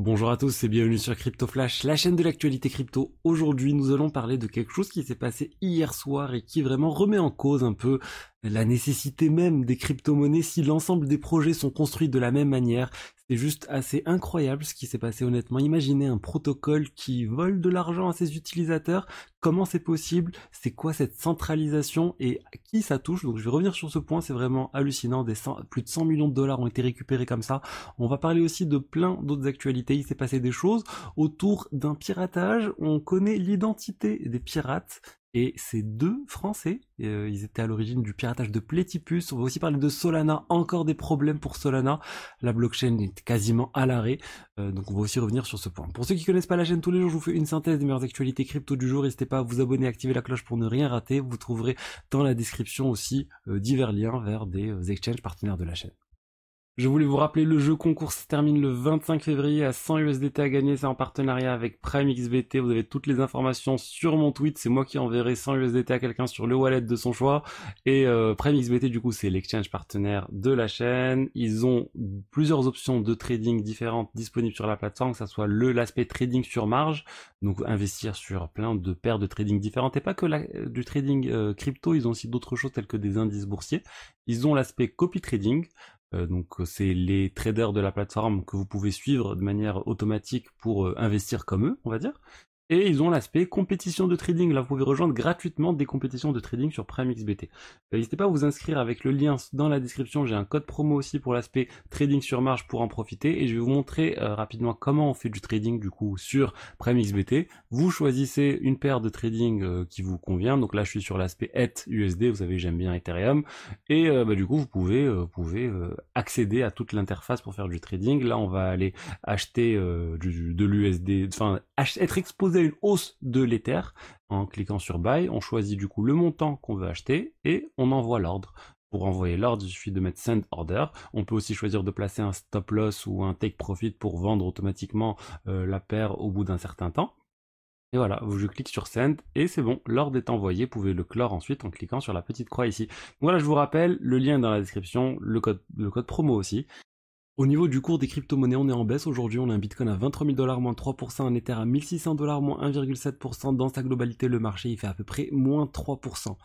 Bonjour à tous et bienvenue sur Crypto Flash, la chaîne de l'actualité crypto. Aujourd'hui, nous allons parler de quelque chose qui s'est passé hier soir et qui vraiment remet en cause un peu la nécessité même des crypto-monnaies si l'ensemble des projets sont construits de la même manière. C'est juste assez incroyable ce qui s'est passé honnêtement. Imaginez un protocole qui vole de l'argent à ses utilisateurs. Comment c'est possible? C'est quoi cette centralisation? Et à qui ça touche? Donc je vais revenir sur ce point, c'est vraiment hallucinant. Plus de 100 millions de dollars ont été récupérés comme ça. On va parler aussi de plein d'autres actualités. Il s'est passé des choses autour d'un piratage. On connaît l'identité des pirates et ces deux Français, euh, ils étaient à l'origine du piratage de Platypus. On va aussi parler de Solana, encore des problèmes pour Solana. La blockchain est quasiment à l'arrêt, euh, donc on va aussi revenir sur ce point. Pour ceux qui connaissent pas la chaîne tous les jours, je vous fais une synthèse des meilleures actualités crypto du jour. N'hésitez pas à vous abonner, activer la cloche pour ne rien rater. Vous trouverez dans la description aussi euh, divers liens vers des exchanges partenaires de la chaîne. Je voulais vous rappeler, le jeu concours se termine le 25 février à 100 USDT à gagner. C'est en partenariat avec Prime XBT. Vous avez toutes les informations sur mon tweet. C'est moi qui enverrai 100 USDT à quelqu'un sur le wallet de son choix. Et euh, Prime XBT, du coup, c'est l'exchange partenaire de la chaîne. Ils ont plusieurs options de trading différentes disponibles sur la plateforme, que ce soit le l'aspect trading sur marge, donc investir sur plein de paires de trading différentes. Et pas que du trading euh, crypto, ils ont aussi d'autres choses telles que des indices boursiers. Ils ont l'aspect copy trading, donc c'est les traders de la plateforme que vous pouvez suivre de manière automatique pour euh, investir comme eux, on va dire. Et ils ont l'aspect compétition de trading. Là, vous pouvez rejoindre gratuitement des compétitions de trading sur PrimeXBT. Euh, n'hésitez pas à vous inscrire avec le lien dans la description. J'ai un code promo aussi pour l'aspect trading sur marge pour en profiter. Et je vais vous montrer euh, rapidement comment on fait du trading du coup sur PrimeXBT. Vous choisissez une paire de trading euh, qui vous convient. Donc là, je suis sur l'aspect ETH USD. Vous savez, j'aime bien Ethereum. Et bah, du coup, vous pouvez, vous pouvez accéder à toute l'interface pour faire du trading. Là, on va aller acheter de l'USD, enfin être exposé une hausse de l'Ether. En cliquant sur Buy, on choisit du coup le montant qu'on veut acheter et on envoie l'ordre. Pour envoyer l'ordre, il suffit de mettre Send Order. On peut aussi choisir de placer un Stop Loss ou un Take Profit pour vendre automatiquement euh, la paire au bout d'un certain temps. Et voilà, je clique sur Send et c'est bon, l'ordre est envoyé. Vous pouvez le clore ensuite en cliquant sur la petite croix ici. Voilà, je vous rappelle, le lien dans la description, le code, le code promo aussi. Au niveau du cours des crypto-monnaies, on est en baisse. Aujourd'hui, on a un Bitcoin à 23 000 dollars, moins 3%, un Ether à 1600 dollars, moins 1,7%. Dans sa globalité, le marché, il fait à peu près moins 3%.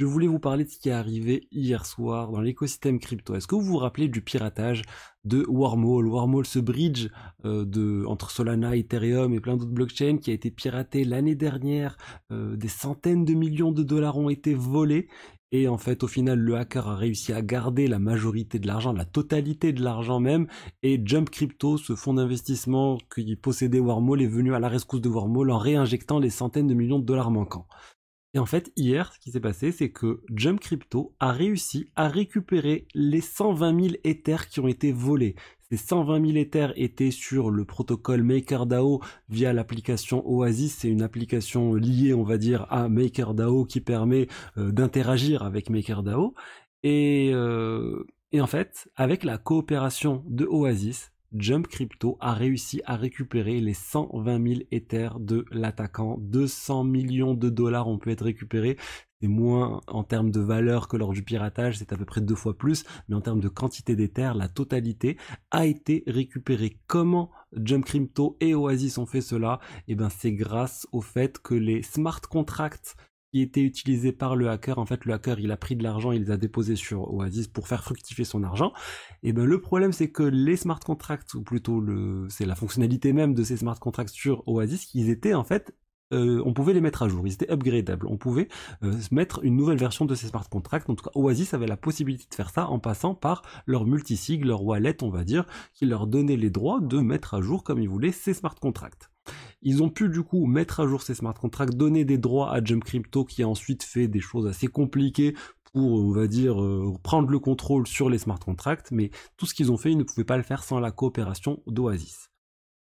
Je voulais vous parler de ce qui est arrivé hier soir dans l'écosystème crypto. Est-ce que vous vous rappelez du piratage de Wormhole? Wormhole, ce bridge euh, de, entre Solana, Ethereum et plein d'autres blockchains qui a été piraté l'année dernière. Euh, des centaines de millions de dollars ont été volés et en fait, au final, le hacker a réussi à garder la majorité de l'argent, la totalité de l'argent même. Et Jump Crypto, ce fonds d'investissement qui possédait Wormhole, est venu à la rescousse de Wormhole en réinjectant les centaines de millions de dollars manquants. Et en fait, hier, ce qui s'est passé, c'est que Jump Crypto a réussi à récupérer les 120 000 Ethers qui ont été volés. Ces 120 000 Ethers étaient sur le protocole MakerDAO via l'application Oasis. C'est une application liée, on va dire, à MakerDAO qui permet euh, d'interagir avec MakerDAO. Et, euh, et en fait, avec la coopération de Oasis, Jump Crypto a réussi à récupérer les 120 000 Ethers de l'attaquant. 200 millions de dollars ont pu être récupérés. C'est moins en termes de valeur que lors du piratage, c'est à peu près deux fois plus, mais en termes de quantité d'Ether, la totalité a été récupérée. Comment Jump Crypto et Oasis ont fait cela? Eh bien, c'est grâce au fait que les smart contracts qui étaient utilisés par le hacker. En fait, le hacker, il a pris de l'argent, il les a déposés sur Oasis pour faire fructifier son argent. Et ben, le problème, c'est que les smart contracts, ou plutôt c'est la fonctionnalité même de ces smart contracts sur Oasis, qu'ils étaient, en fait, euh, on pouvait les mettre à jour, ils étaient upgradables. On pouvait euh, mettre une nouvelle version de ces smart contracts. En tout cas, Oasis avait la possibilité de faire ça en passant par leur multisig, leur wallet, on va dire, qui leur donnait les droits de mettre à jour comme ils voulaient ces smart contracts. Ils ont pu du coup mettre à jour ces smart contracts, donner des droits à Jump Crypto qui a ensuite fait des choses assez compliquées pour, on va dire, euh, prendre le contrôle sur les smart contracts, mais tout ce qu'ils ont fait, ils ne pouvaient pas le faire sans la coopération d'Oasis.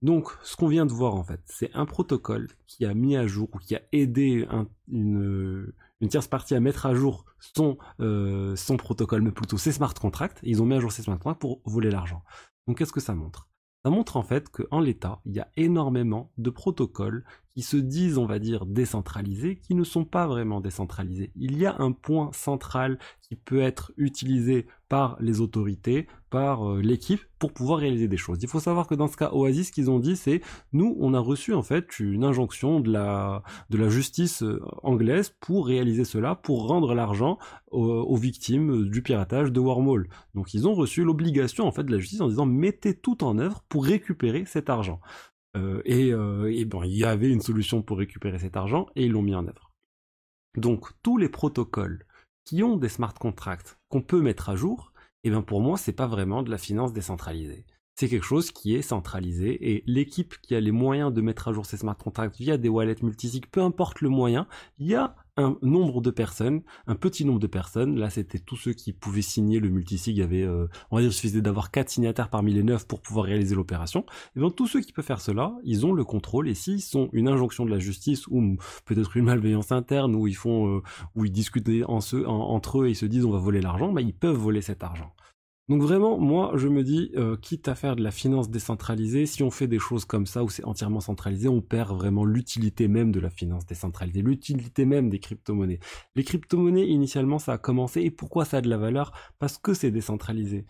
Donc, ce qu'on vient de voir en fait, c'est un protocole qui a mis à jour ou qui a aidé une, tierce partie à mettre à jour son, euh, son protocole, mais plutôt ses smart contracts. ils ont mis à jour ces smart contracts pour voler l'argent. Donc, qu'est-ce que ça montre? Ça montre en fait qu'en l'état, il y a énormément de protocoles qui se disent, on va dire, décentralisés, qui ne sont pas vraiment décentralisés. Il y a un point central qui peut être utilisé par les autorités, par euh, l'équipe pour pouvoir réaliser des choses. Il faut savoir que dans ce cas Oasis, ce qu'ils ont dit, c'est nous, on a reçu en fait une injonction de la de la justice euh, anglaise pour réaliser cela, pour rendre l'argent aux, victimes du piratage de Wormhole. Donc ils ont reçu l'obligation en fait de la justice en disant mettez tout en œuvre pour récupérer cet argent. Euh, et, et bon, il y avait une solution pour récupérer cet argent et ils l'ont mis en œuvre. Donc tous les protocoles qui ont des smart contracts qu'on peut mettre à jour, eh bien pour moi, c'est pas vraiment de la finance décentralisée. C'est quelque chose qui est centralisé et l'équipe qui a les moyens de mettre à jour ces smart contracts via des wallets multisig, peu importe le moyen, il y a un nombre de personnes, un petit nombre de personnes. Là, c'était tous ceux qui pouvaient signer le multisig. Il avait, euh, on va dire, suffisait d'avoir quatre signataires parmi les neuf pour pouvoir réaliser l'opération. Et bien, tous ceux qui peuvent faire cela, ils ont le contrôle. Et s'ils sont une injonction de la justice ou peut-être une malveillance interne où ils font, euh, où ils discutent entre eux et ils se disent on va voler l'argent, ben, ils peuvent voler cet argent. Donc vraiment, moi, je me dis, euh, quitte à faire de la finance décentralisée, si on fait des choses comme ça où c'est entièrement centralisé, on perd vraiment l'utilité même de la finance décentralisée, l'utilité même des crypto-monnaies. Les crypto-monnaies, initialement, ça a commencé. Et pourquoi ça a de la valeur? Parce que c'est décentralisé.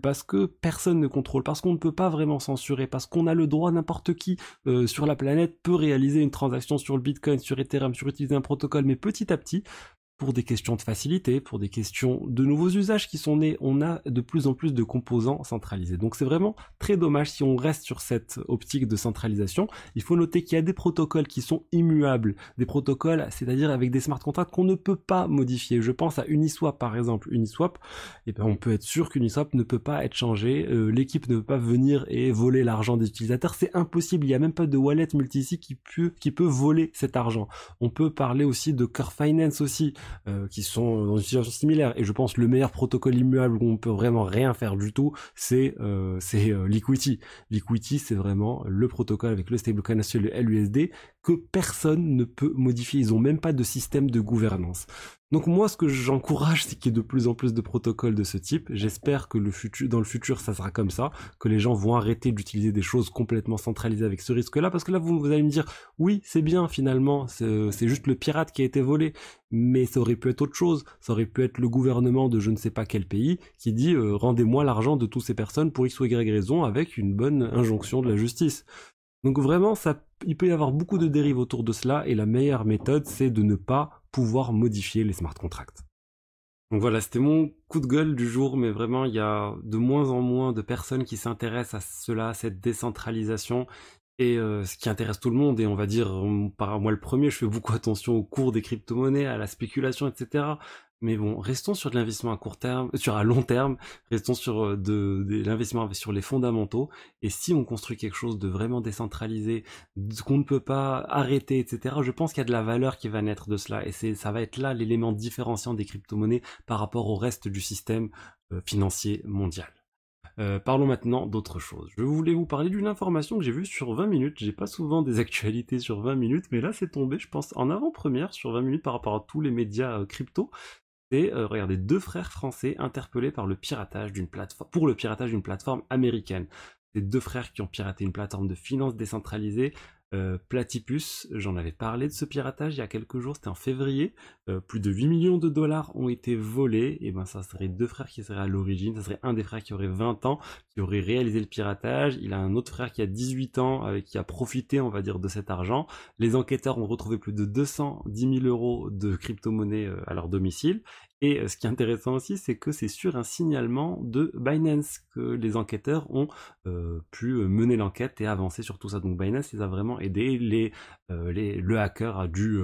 Parce que personne ne contrôle. Parce qu'on ne peut pas vraiment censurer. Parce qu'on a le droit, n'importe qui euh, sur la planète peut réaliser une transaction sur le Bitcoin, sur Ethereum, sur utiliser un protocole. Mais petit à petit, pour des questions de facilité, pour des questions de nouveaux usages qui sont nés, on a de plus en plus de composants centralisés. Donc c'est vraiment très dommage si on reste sur cette optique de centralisation. Il faut noter qu'il y a des protocoles qui sont immuables, des protocoles, c'est-à-dire avec des smart contracts qu'on ne peut pas modifier. Je pense à Uniswap par exemple. Uniswap, eh ben, on peut être sûr qu'Uniswap ne peut pas être changé, euh, l'équipe ne peut pas venir et voler l'argent des utilisateurs, c'est impossible. Il n'y a même pas de wallet multisig qui peut, qui peut voler cet argent. On peut parler aussi de Core Finance aussi. Euh, qui sont dans une situation similaire. Et je pense le meilleur protocole immuable où on peut vraiment rien faire du tout, c'est euh, c'est euh. Liquidity, c'est vraiment le protocole avec le stablecoin le LUSD que personne ne peut modifier. Ils ont même pas de système de gouvernance. Donc moi, ce que j'encourage, c'est qu'il y ait de plus en plus de protocoles de ce type. J'espère que dans le futur, ça sera comme ça, que les gens vont arrêter d'utiliser des choses complètement centralisées avec ce risque-là, parce que là, vous, allez me dire, oui, c'est bien finalement, c'est juste le pirate qui a été volé, mais ça aurait pu être autre chose. Ça aurait pu être le gouvernement de je ne sais pas quel pays qui dit, euh, rendez-moi l'argent de toutes ces personnes pour x ou y raison avec une bonne injonction de la justice. Donc vraiment, il peut y avoir beaucoup de dérives autour de cela, et la meilleure méthode, c'est de ne pas pouvoir modifier les smart contracts. Donc voilà, c'était mon coup de gueule du jour, mais vraiment, il y a de moins en moins de personnes qui s'intéressent à cela, à cette décentralisation, et euh, ce qui intéresse tout le monde, et on va dire, par moi le premier, je fais beaucoup attention au cours des crypto-monnaies, à la spéculation, etc. Mais bon, restons sur de l'investissement à court terme, euh, sur à long terme, restons sur euh, de, l'investissement sur les fondamentaux. Et si on construit quelque chose de vraiment décentralisé, qu'on ne peut pas arrêter, etc., je pense qu'il y a de la valeur qui va naître de cela. Et ça va être là l'élément différenciant des crypto-monnaies par rapport au reste du système euh, financier mondial. parlons maintenant d'autre chose. Je voulais vous parler d'une information que j'ai vue sur 20 minutes. J'ai pas souvent des actualités sur 20 minutes, mais là c'est tombé, je pense, en avant-première sur 20 minutes par rapport à tous les médias crypto. Euh, regardez, deux frères français interpellés par le piratage d'une plateforme, pour le piratage d'une plateforme américaine. C'est deux frères qui ont piraté une plateforme de finances décentralisée euh, Platypus, j'en avais parlé de ce piratage il y a quelques jours, c'était en février. Euh, plus de 8 millions de dollars ont été volés. Et ben ça serait deux frères qui seraient à l'origine. Ça serait un des frères qui aurait 20 ans, qui aurait réalisé le piratage. Il a un autre frère qui a 18 ans, avec qui a profité, on va dire, de cet argent. Les enquêteurs ont retrouvé plus de 210 000 euros de crypto-monnaie euh, à leur domicile. Et euh, ce qui est intéressant aussi, c'est que c'est sur un signalement de Binance que les enquêteurs ont euh, pu euh, mener l'enquête et avancer sur tout ça. Donc Binance les a vraiment aidés. Les, le hacker a dû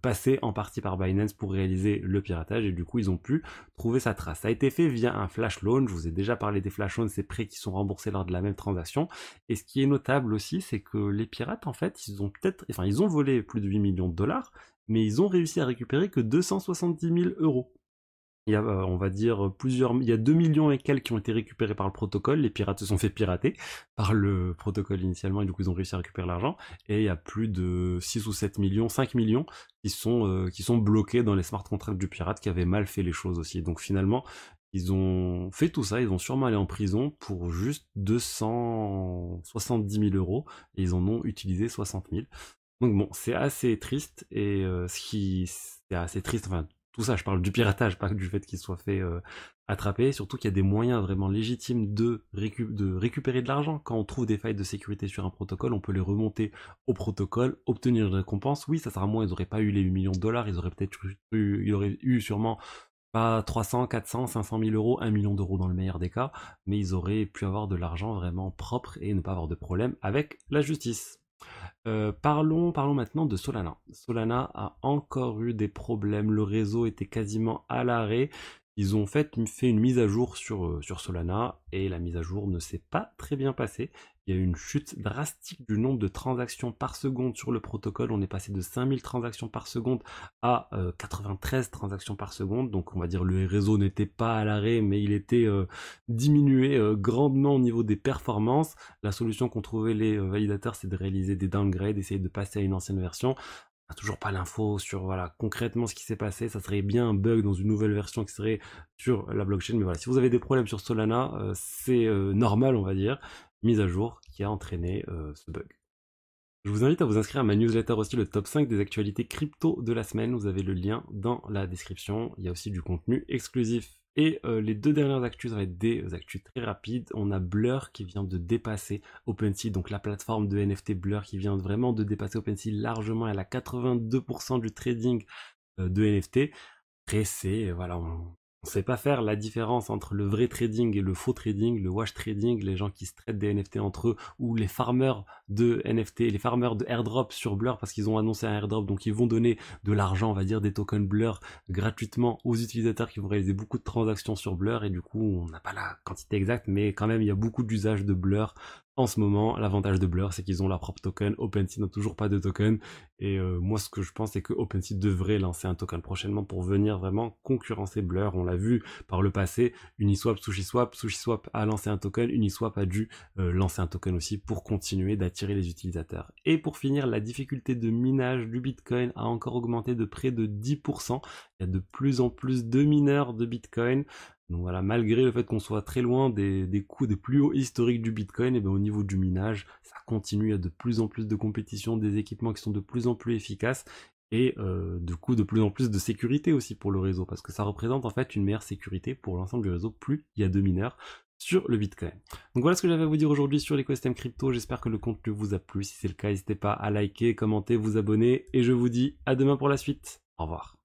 passer en partie par Binance pour réaliser le piratage et du coup ils ont pu trouver sa trace. Ça a été fait via un flash loan. Je vous ai déjà parlé des flash loans, ces prêts qui sont remboursés lors de la même transaction. Et ce qui est notable aussi, c'est que les pirates en fait, ils ont peut-être, ils ont volé plus de 8 millions de dollars, mais ils ont réussi à récupérer que 270 000 euros. Il y a, euh, on va dire, plusieurs, il y a 2 millions et quelques qui ont été récupérés par le protocole. Les pirates se sont fait pirater par le protocole initialement et du coup ils ont réussi à récupérer l'argent. Et il y a plus de 6 ou 7 millions, 5 millions qui sont, euh, qui sont bloqués dans les smart contracts du pirate qui avaient mal fait les choses aussi. Donc finalement, ils ont fait tout ça, ils ont sûrement allé en prison pour juste 270 000 euros et ils en ont utilisé 60 000. Donc bon, c'est assez triste et euh, ce qui c'est assez triste, enfin tout ça, je parle du piratage, pas du fait qu'il soit fait euh, attraper, surtout qu'il y a des moyens vraiment légitimes de, récupérer de l'argent. Quand on trouve des failles de sécurité sur un protocole, on peut les remonter au protocole, obtenir une récompense. Oui, ça sera moins, ils n'auraient pas eu les 8 millions de dollars, ils auraient peut-être eu, eu sûrement pas 300, 400, 500 000 euros, 1 million d'euros dans le meilleur des cas, mais ils auraient pu avoir de l'argent vraiment propre et ne pas avoir de problème avec la justice. Euh, parlons, parlons maintenant de Solana. Solana a encore eu des problèmes, le réseau était quasiment à l'arrêt. Ils ont fait, fait une mise à jour sur, euh, sur Solana et la mise à jour ne s'est pas très bien passée. Il y a eu une chute drastique du nombre de transactions par seconde sur le protocole. On est passé de 5000 transactions par seconde à 93 euh, transactions par seconde. Donc on va dire le réseau n'était pas à l'arrêt, mais il était euh, diminué grandement au niveau des performances. La solution qu'ont trouvé les validateurs, c'est de réaliser des downgrades, d'essayer de passer à une ancienne version toujours pas l'info sur voilà concrètement ce qui s'est passé. Ça serait bien un bug dans une nouvelle version qui serait sur la blockchain. Mais voilà, si vous avez des problèmes sur Solana, euh, c'est euh, normal, on va dire. Mise à jour qui a entraîné euh, ce bug. Je vous invite à vous inscrire à ma newsletter aussi, le top 5 des actualités crypto de la semaine. Vous avez le lien dans la description. Il y a aussi du contenu exclusif et euh, les deux dernières actus, ça va être des actus très rapides. On a Blur qui vient de dépasser OpenSea, donc la plateforme de NFT Blur qui vient vraiment de dépasser OpenSea largement. Elle a 82% du trading euh, de NFT. C'est, voilà, on sait pas faire la différence entre le vrai trading et le faux trading, le wash trading, les gens qui se traitent des NFT entre eux, ou les farmers de NFT, les farmers de airdrop sur Blur parce qu'ils ont annoncé un airdrop, donc ils vont donner de l'argent, on va dire des tokens Blur gratuitement aux utilisateurs qui vont réaliser beaucoup de transactions sur Blur et du coup on n'a pas la quantité exacte, mais quand même il y a beaucoup d'usage de Blur en ce moment, l'avantage de Blur, c'est qu'ils ont leur propre token. OpenSea n'a toujours pas de token. Et euh, moi, ce que je pense, c'est que OpenSea devrait lancer un token prochainement pour venir vraiment concurrencer Blur. On l'a vu par le passé. Uniswap, SushiSwap. SushiSwap a lancé un token. Uniswap a dû euh, lancer un token aussi pour continuer d'attirer les utilisateurs. Et pour finir, la difficulté de minage du Bitcoin a encore augmenté de près de 10%. Il y a de plus en plus de mineurs de Bitcoin. Donc voilà, malgré le fait qu'on soit très loin des, coûts des plus hauts historiques du Bitcoin, et bien au niveau du minage, ça continue, il y a de plus en plus de compétition, des équipements qui sont de plus en plus efficaces, et euh, coup de plus en plus de sécurité aussi pour le réseau, parce que ça représente en fait une meilleure sécurité pour l'ensemble du réseau, plus il y a de mineurs sur le Bitcoin. Donc voilà ce que j'avais à vous dire aujourd'hui sur l'écosystème crypto, j'espère que le contenu vous a plu, si c'est le cas n'hésitez pas à liker, commenter, vous abonner, et je vous dis à demain pour la suite. Au revoir.